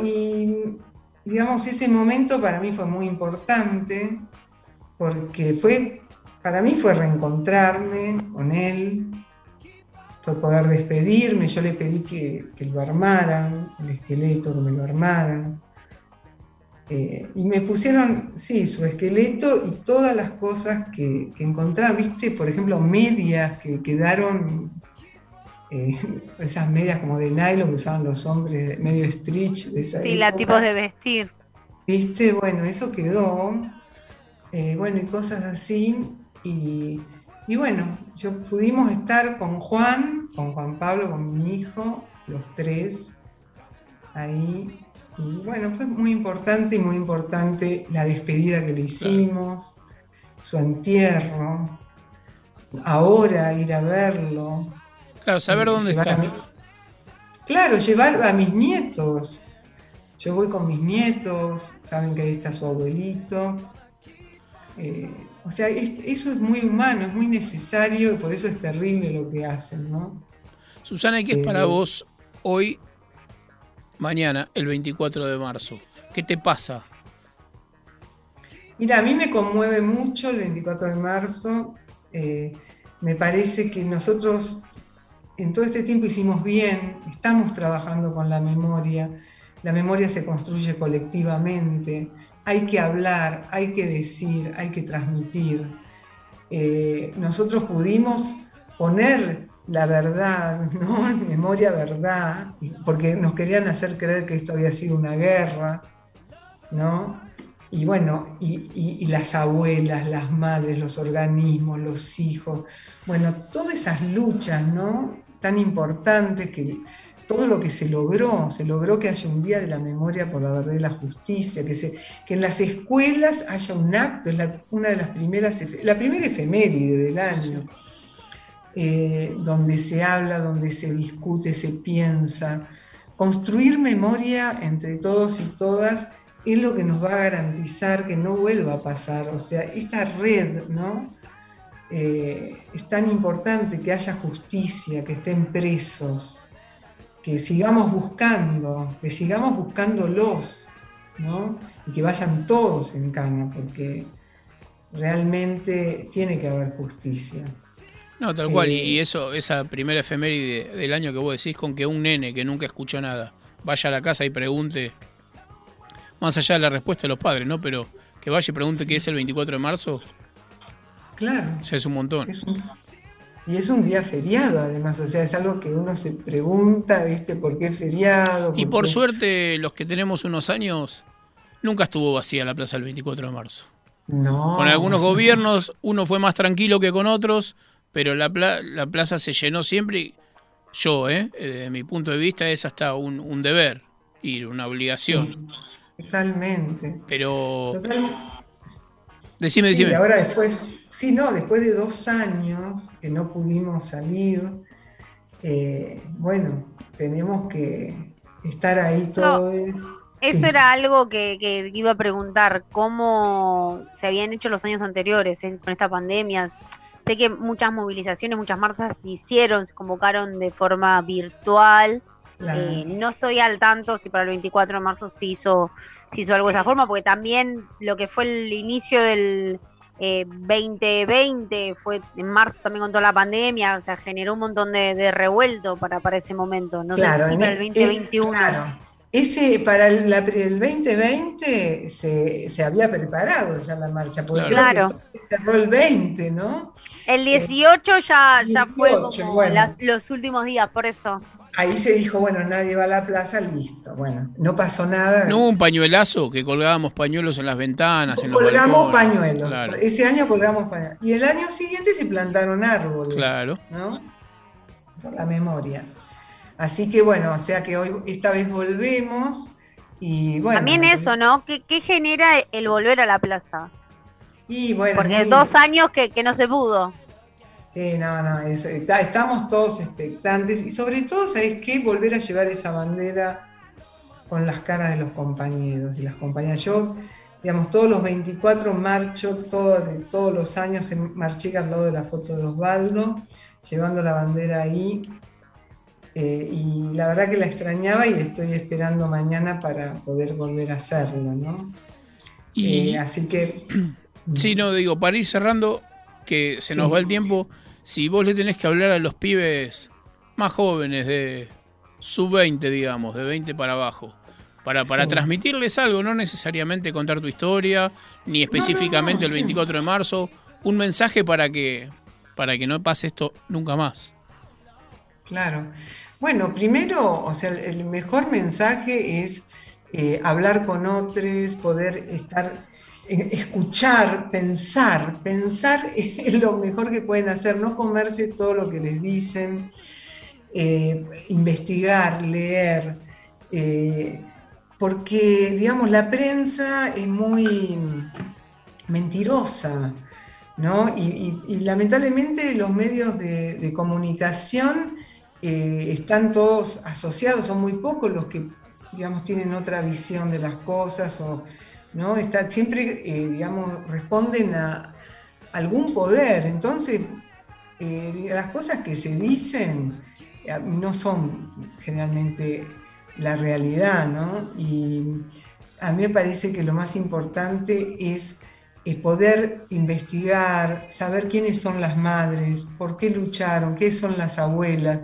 digamos, ese momento para mí fue muy importante, porque fue, para mí fue reencontrarme con él, fue poder despedirme, yo le pedí que, que lo armaran, el esqueleto, que me lo armaran. Eh, y me pusieron, sí, su esqueleto y todas las cosas que, que encontraba, viste, por ejemplo, medias que quedaron, eh, [laughs] esas medias como de nylon que usaban los hombres, medio stretch de esa Sí, la época. tipos de vestir. Viste, bueno, eso quedó. eh, bueno, y cosas así. Y, y bueno, yo pudimos estar con Juan, con Juan Pablo, con mi hijo, los tres, ahí. Y bueno, fue muy importante y muy importante la despedida que le hicimos, su entierro, ahora ir a verlo. Claro, saber dónde está. mi- Claro, llevar a mis nietos. Yo voy con mis nietos, saben que ahí está su abuelito. Eh, o sea, es- eso es muy humano, es muy necesario y por eso es terrible lo que hacen, ¿no? Susana, ¿y qué es para Eh, vos hoy, mañana, el 24 de marzo? ¿Qué te pasa? Mira, a mí me conmueve mucho el 24 de marzo. eh, me parece que nosotros en todo este tiempo hicimos bien, estamos trabajando con la memoria. La memoria se construye colectivamente. Hay que hablar, hay que decir, hay que transmitir. Eh, nosotros pudimos poner la verdad, ¿no? [laughs] Memoria, verdad, porque nos querían hacer creer que esto había sido una guerra, ¿no? Y bueno, y, y- y las abuelas, las madres, los organismos, los hijos, bueno, todas esas luchas, ¿no? Tan importantes que todo lo que se logró, se logró que haya un día de la memoria por la verdad y la justicia, que, se, que en las escuelas haya un acto, es la- una de las primeras, la primera efeméride del año, eh, donde se habla, donde se discute, se piensa. Construir memoria entre todos y todas es lo que nos va a garantizar que no vuelva a pasar. O sea, esta red, ¿no? eh, es tan importante que haya justicia, que estén presos, que sigamos buscando, que sigamos buscándolos, ¿no? Y que vayan todos en cana, porque realmente tiene que haber justicia. No, tal cual, Eh, y eso, esa primera efeméride del año que vos decís con que un nene que nunca escuchó nada vaya a la casa y pregunte, más allá de la respuesta de los padres, ¿no? Pero que vaya y pregunte qué es el 24 de marzo, Claro. ya es un montón. Es un- y es un día feriado, además, o sea, es algo que uno se pregunta, ¿viste? ¿Por qué feriado? Y por qué? suerte, los que tenemos unos años, nunca estuvo vacía la plaza el 24 de marzo. No. Con algunos gobiernos, uno fue más tranquilo que con otros, pero la, pla- la plaza se llenó siempre. y yo, ¿eh? desde mi punto de vista, es hasta un, un deber, ir, una obligación. Totalmente. Pero. Total- Decime, sí, decime. ahora después, sí, no, después de dos años que no pudimos salir, eh, bueno, tenemos que estar ahí todos. Eso Sí. era algo que, que iba a preguntar, cómo se habían hecho los años anteriores eh, con esta pandemia. Sé que muchas movilizaciones, muchas marchas se hicieron, se convocaron de forma virtual. Claro. Eh, no estoy al tanto si para el 24 de marzo se hizo, se hizo algo de esa forma, porque también lo que fue el inicio del eh, 2020 fue en marzo también con toda la pandemia, o sea, generó un montón de, de revuelto para, para ese momento. No Claro, sé si en para el e- 2021. claro. Ese, para el, la- el 2020 se, se había preparado ya la marcha, porque Claro. creo que se cerró el 20, ¿no? El 18 ya, ya fue 18, como bueno. las- los últimos días, por eso. Ahí se dijo, bueno, nadie va a la plaza, listo. Bueno, no pasó nada. ¿No hubo un pañuelazo que colgábamos pañuelos en las ventanas? En colgamos pañuelos. Claro, Ese año colgamos pañuelos. Y el año siguiente se plantaron árboles. claro. ¿no? Por la memoria. Así que bueno, o sea que hoy, esta vez volvemos y bueno. También eso, ¿no? ¿Qué, qué genera el volver a la plaza? Y bueno, Porque muy- dos años que, que no se pudo. Sí, no, no, es- está- estamos todos expectantes y sobre todo, ¿sabes qué? Volver a llevar esa bandera con las caras de los compañeros y las compañeras. Yo, digamos, todos los 24 marcho, todo, de todos los años marché al lado de la foto de Osvaldo, llevando la bandera ahí. Eh, y la verdad que la extrañaba y estoy esperando mañana para poder volver a hacerlo, ¿no? Y- Eh, así que [clears throat] Sí, no, digo, para ir cerrando, que se nos Sí. va el tiempo, si vos le tenés que hablar a los pibes más jóvenes de sub-20, digamos, de 20 para abajo, para, para Sí. transmitirles algo, no necesariamente contar tu historia, ni específicamente el sí. 24 de marzo, un mensaje para que, para que no pase esto nunca más. Claro. Bueno, primero, o sea, el- mejor mensaje es eh, hablar con otros, poder estar, eh, escuchar, pensar. Pensar [laughs] es lo mejor que pueden hacer, no comerse todo lo que les dicen, eh, investigar, leer, eh, porque, digamos, la prensa es muy mentirosa. ¿no? Y, lamentablemente los medios de comunicación eh, están todos asociados, son muy pocos los que, digamos, tienen otra visión de las cosas o, ¿no? Está, siempre, eh, digamos, responden a algún poder. Entonces, eh, las cosas que se dicen no son generalmente la realidad, ¿no? Y a mí me parece que lo más importante es poder investigar, saber quiénes son las madres, por qué lucharon, qué son las abuelas,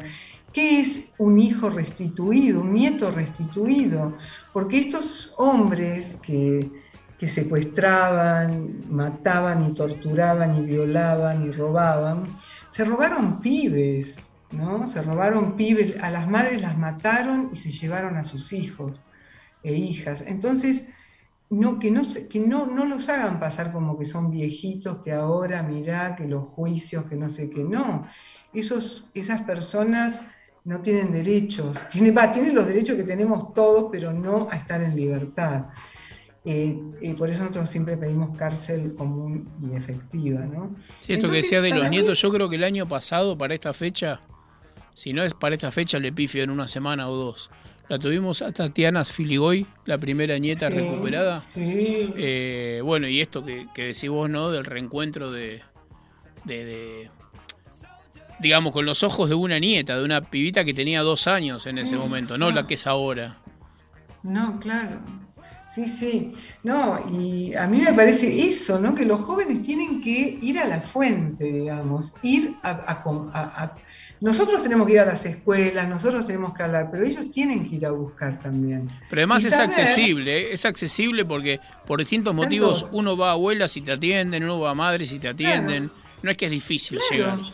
qué es un hijo restituido, un nieto restituido, porque estos hombres que, que secuestraban, mataban y torturaban y violaban y robaban, se robaron pibes, ¿no? Se robaron pibes, a las madres las mataron y se llevaron a sus hijos e hijas. Entonces, no, que, no, que no, no los hagan pasar como que son viejitos, que ahora mirá, que los juicios, que no sé qué, no. Esos, esas personas no tienen derechos, tienen, los derechos que tenemos todos, pero no a estar en libertad. Eh, eh, por eso nosotros siempre pedimos cárcel común y efectiva, ¿no? Sí, esto que decía de los mí- nietos, yo creo que el año pasado, para esta fecha, si no es para esta fecha, le pifio en una semana o dos. La tuvimos a Tatiana Filigoy, la primera nieta Sí, recuperada. Sí. Eh, bueno, y esto que, que decís vos, ¿no? Del reencuentro de, de, de- digamos, con los ojos de una nieta, de una pibita que tenía dos años en Sí, ese momento, no la que es ahora. No, claro. Sí, sí. No, y a mí me parece eso, ¿no? Que los jóvenes tienen que ir a la fuente, digamos, ir a, a com- a- a- Nosotros tenemos que ir a las escuelas, nosotros tenemos que hablar, pero ellos tienen que ir a buscar también. Pero además Y es saber- accesible, ¿eh? es accesible porque por distintos motivos uno va a abuelas y te atienden, uno va a madres y te atienden. No es que es difícil Claro. llegar.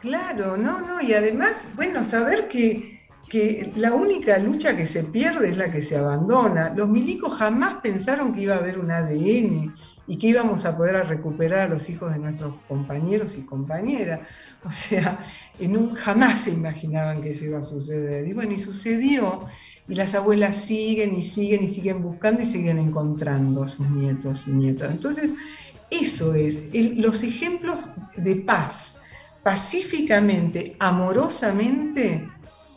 Claro, no, no, y además, bueno, saber que, que la única lucha que se pierde es la que se abandona. Los milicos jamás pensaron que iba a haber un ADN y que íbamos a poder recuperar a los hijos de nuestros compañeros y compañeras. O sea, en un- jamás se imaginaban que eso iba a suceder. Y bueno, y sucedió. Y las abuelas siguen y siguen y siguen buscando y siguen encontrando a sus nietos y nietas. Entonces, eso es, los ejemplos de paz, pacíficamente, amorosamente,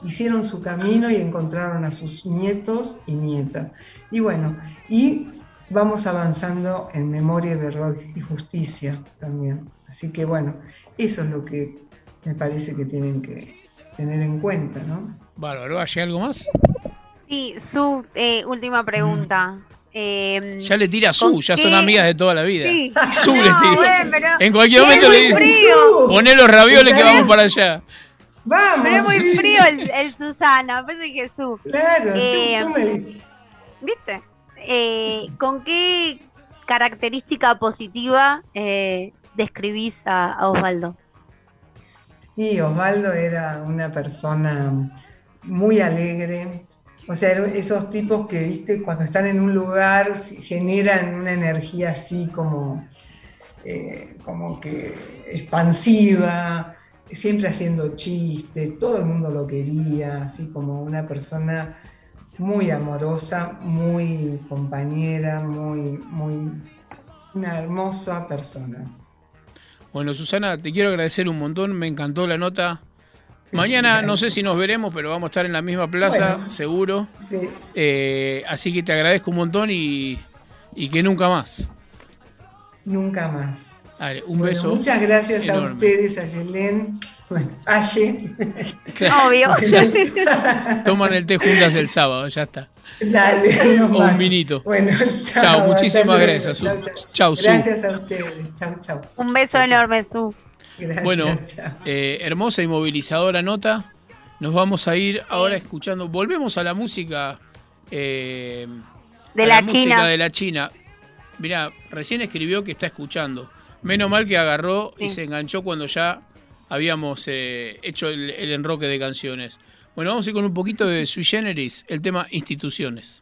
hicieron su camino y encontraron a sus nietos y nietas. Y bueno, y vamos avanzando en memoria, verdad y justicia también. Así que bueno, eso es lo que me parece que tienen que tener en cuenta, ¿no? Bárbaro, ¿hay algo más? Sí, su eh, última pregunta. Eh, Ya le tira ¿con Su, ya son amigas de toda la vida. Sí. Su le tira. bueno, pero en cualquier momento le dice, poné los ravioles que vamos para allá. Vamos. Pero es muy frío el, el Susana, parece que Su. Claro, Eh, Su me dice. ¿Viste? Eh, ¿Con qué característica positiva eh, describís a, Osvaldo? Y Osvaldo era una persona muy alegre, o sea, esos tipos que, viste, cuando están en un lugar generan una energía así como, eh, como que expansiva, siempre haciendo chistes, todo el mundo lo quería, así como una persona muy amorosa, muy compañera, muy, muy, una hermosa persona. Bueno, Susana, te quiero agradecer un montón, me encantó la nota. Mañana no sé si nos veremos, pero vamos a estar en la misma plaza, Bueno. seguro. Sí. Eh, así que te agradezco un montón y, y que nunca más. Nunca más. Un Bueno, beso. Muchas gracias a ustedes, a Yelén, bueno, a Ye. Obvio. [laughs] Toman el té juntas el sábado, ya está. Dale, nos O un vinito. Bueno, [laughs] chao. Chao, muchísimas gracias. Chao, chao. Gracias a ustedes. Chao, chao. Un beso enorme, Su. Gracias. Bueno, eh, hermosa y movilizadora nota. Nos vamos a ir ahora escuchando. Volvemos a la música. eh, De a la música China. de la China. Mirá, recién escribió que está escuchando. Menos mal que agarró y Sí. se enganchó cuando ya habíamos eh, hecho el, el enroque de canciones. Bueno, vamos a ir con un poquito de Sui Generis, el tema instituciones.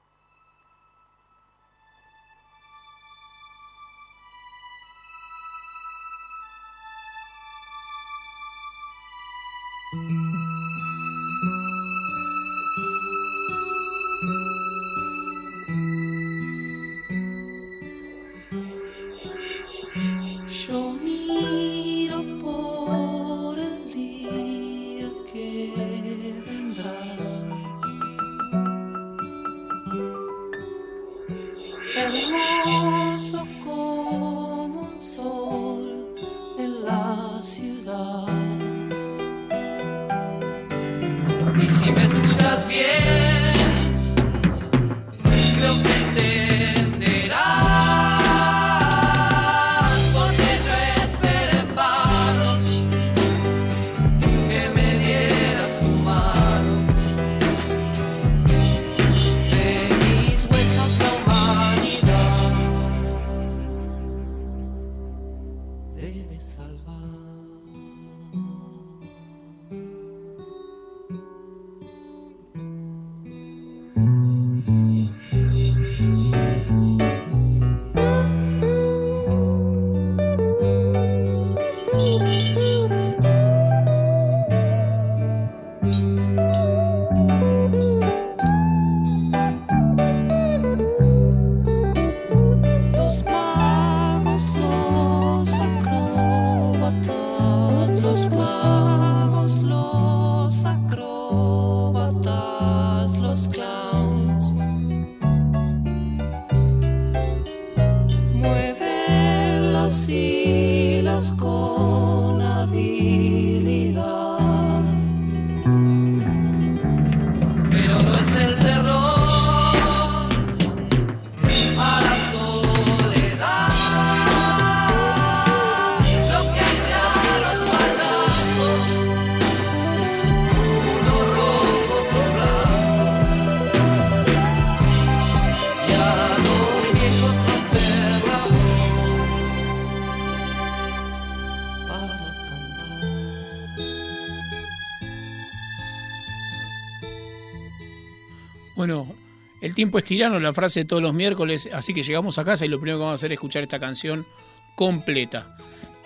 Tiempo es tirano, la frase de todos los miércoles, así que llegamos a casa y lo primero que vamos a hacer es escuchar esta canción completa.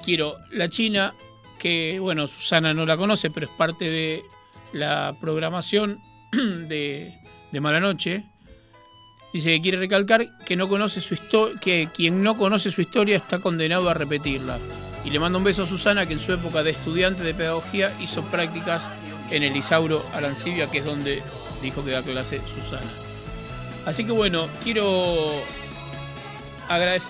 Quiero la China, que bueno, Susana no la conoce, pero es parte de la programación [clears throat] de, de Mala Noche. Dice que quiere recalcar que no conoce su que quien no conoce su historia está condenado a repetirla. Y le mando un beso a Susana, que en su época de estudiante de pedagogía hizo prácticas en el Isauro Arancibia, que es donde dijo que da clase Susana. Así que bueno, quiero agradecer.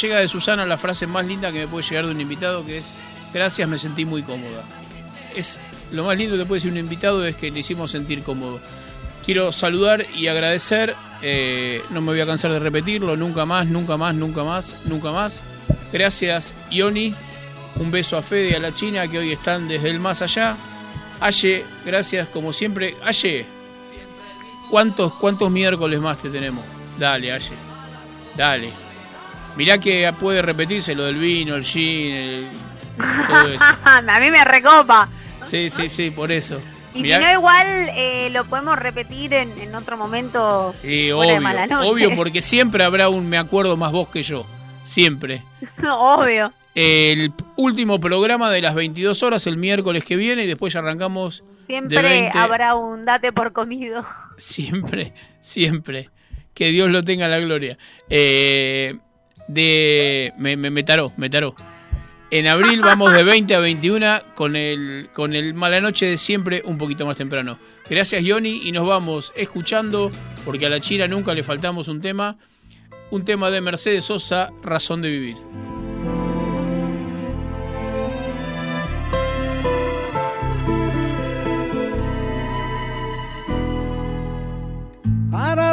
Llega de Susana la frase más linda que me puede llegar de un invitado, que es gracias, me sentí muy cómoda. Es lo más lindo que puede decir un invitado es que le hicimos sentir cómodo. Quiero saludar y agradecer, eh, no me voy a cansar de repetirlo, nunca más, nunca más, nunca más, nunca más. Gracias, Ioni. Un beso a Fede y a la China que hoy están desde el más allá. Aye, gracias como siempre. Aye, ¿cuántos, cuántos miércoles más te tenemos? Dale, Aye. Dale. Mirá que puede repetirse lo del vino, el gin, el- todo eso. [laughs] a mí me recopa. Sí, sí, sí, por eso. Y Mirá- si no, igual eh, lo podemos repetir en, en otro momento. Sí, de obvio, mala noche. obvio, [laughs] porque siempre habrá un me acuerdo más vos que yo. Siempre. [laughs] Obvio. El último programa de las 22 horas el miércoles que viene y después ya arrancamos Siempre 20. habrá un date por comido. [laughs] Siempre, siempre. Que Dios lo tenga en la gloria. Eh, de. Me, me, me taró, me taró. En abril vamos de 20 a 21 con el, con el Mala Noche de siempre un poquito más temprano. Gracias, Yoni, y nos vamos escuchando, porque a la China nunca le faltamos un tema. Un tema de Mercedes Sosa, Razón de Vivir.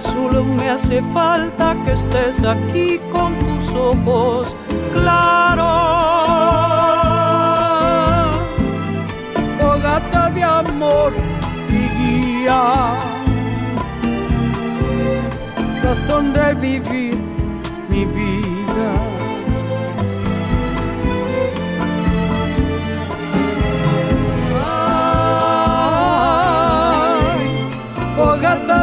Solo me hace falta que estés aquí con tus ojos claros. Fogata de amor y guía, razón vivir mi vida.